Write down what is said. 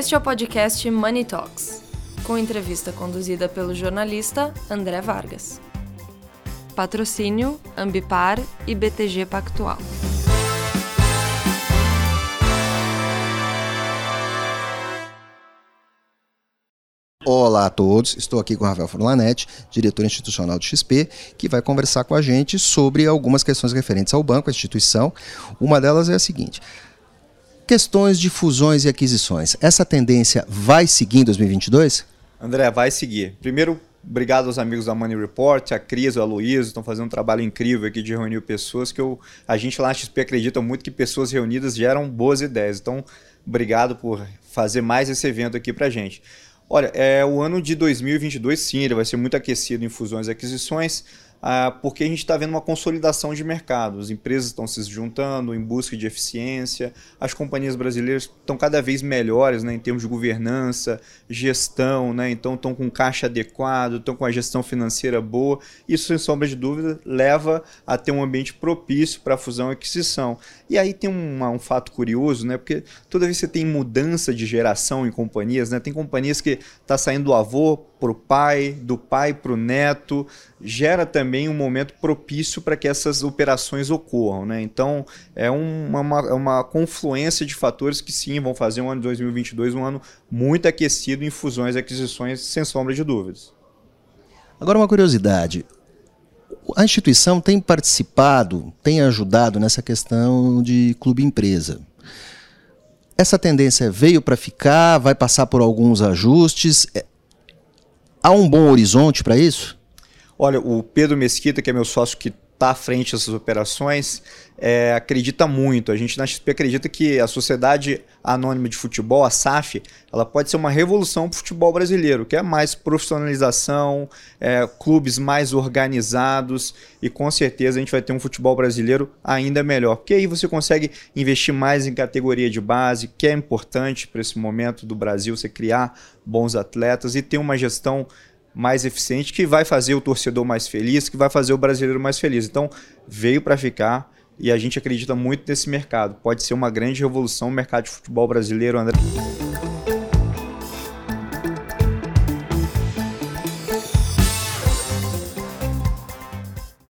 Este é o podcast Money Talks, com entrevista conduzida pelo jornalista André Vargas. Patrocínio Ambipar e BTG Pactual. Olá a todos, estou aqui com o Rafael Forlanetti, diretor institucional do XP, que vai conversar com a gente sobre algumas questões referentes ao banco, à instituição. Uma delas é a seguinte: questões de fusões e aquisições. Essa tendência vai seguir em 2022? André, vai seguir. Primeiro, obrigado aos amigos da Money Report, a Cris, o Aloysio, estão fazendo um trabalho incrível aqui de reunir pessoas que eu, a gente lá na XP acredita muito que pessoas reunidas geram boas ideias. Então, obrigado por fazer mais esse evento aqui para gente. Olha, é o ano de 2022, sim, ele vai ser muito aquecido em fusões e aquisições. Ah, porque a gente está vendo uma consolidação de mercado. As empresas estão se juntando em busca de eficiência, as companhias brasileiras estão cada vez melhores né, em termos de governança, gestão, né, então estão com caixa adequado, estão com a gestão financeira boa. Isso, sem sombra de dúvida, leva a ter um ambiente propício para fusão e aquisição. E aí tem um, um fato curioso, né, porque toda vez que você tem mudança de geração em companhias, né, tem companhias que está saindo do avô para o pai, do pai para o neto, gera também um momento propício para que essas operações ocorram. Né? Então, é uma, uma, é uma, confluência de fatores que sim vão fazer um ano de 2022 um ano muito aquecido em fusões e aquisições, sem sombra de dúvidas. Agora, uma curiosidade. A instituição tem participado, tem ajudado nessa questão de clube-empresa. Essa tendência veio para ficar, vai passar por alguns ajustes. Há um bom horizonte para isso? Olha, o Pedro Mesquita, que é meu sócio que está à frente dessas operações, é, acredita muito. A gente na XP acredita que a Sociedade Anônima de Futebol, a SAF, ela pode ser uma revolução para o futebol brasileiro, que é mais profissionalização, é, clubes mais organizados e com certeza a gente vai ter um futebol brasileiro ainda melhor. Porque aí você consegue investir mais em categoria de base, que é importante para esse momento do Brasil, você criar bons atletas e ter uma gestão mais eficiente que vai fazer o torcedor mais feliz, que vai fazer o brasileiro mais feliz. Então, veio para ficar e a gente acredita muito nesse mercado. Pode ser uma grande revolução no mercado de futebol brasileiro, André.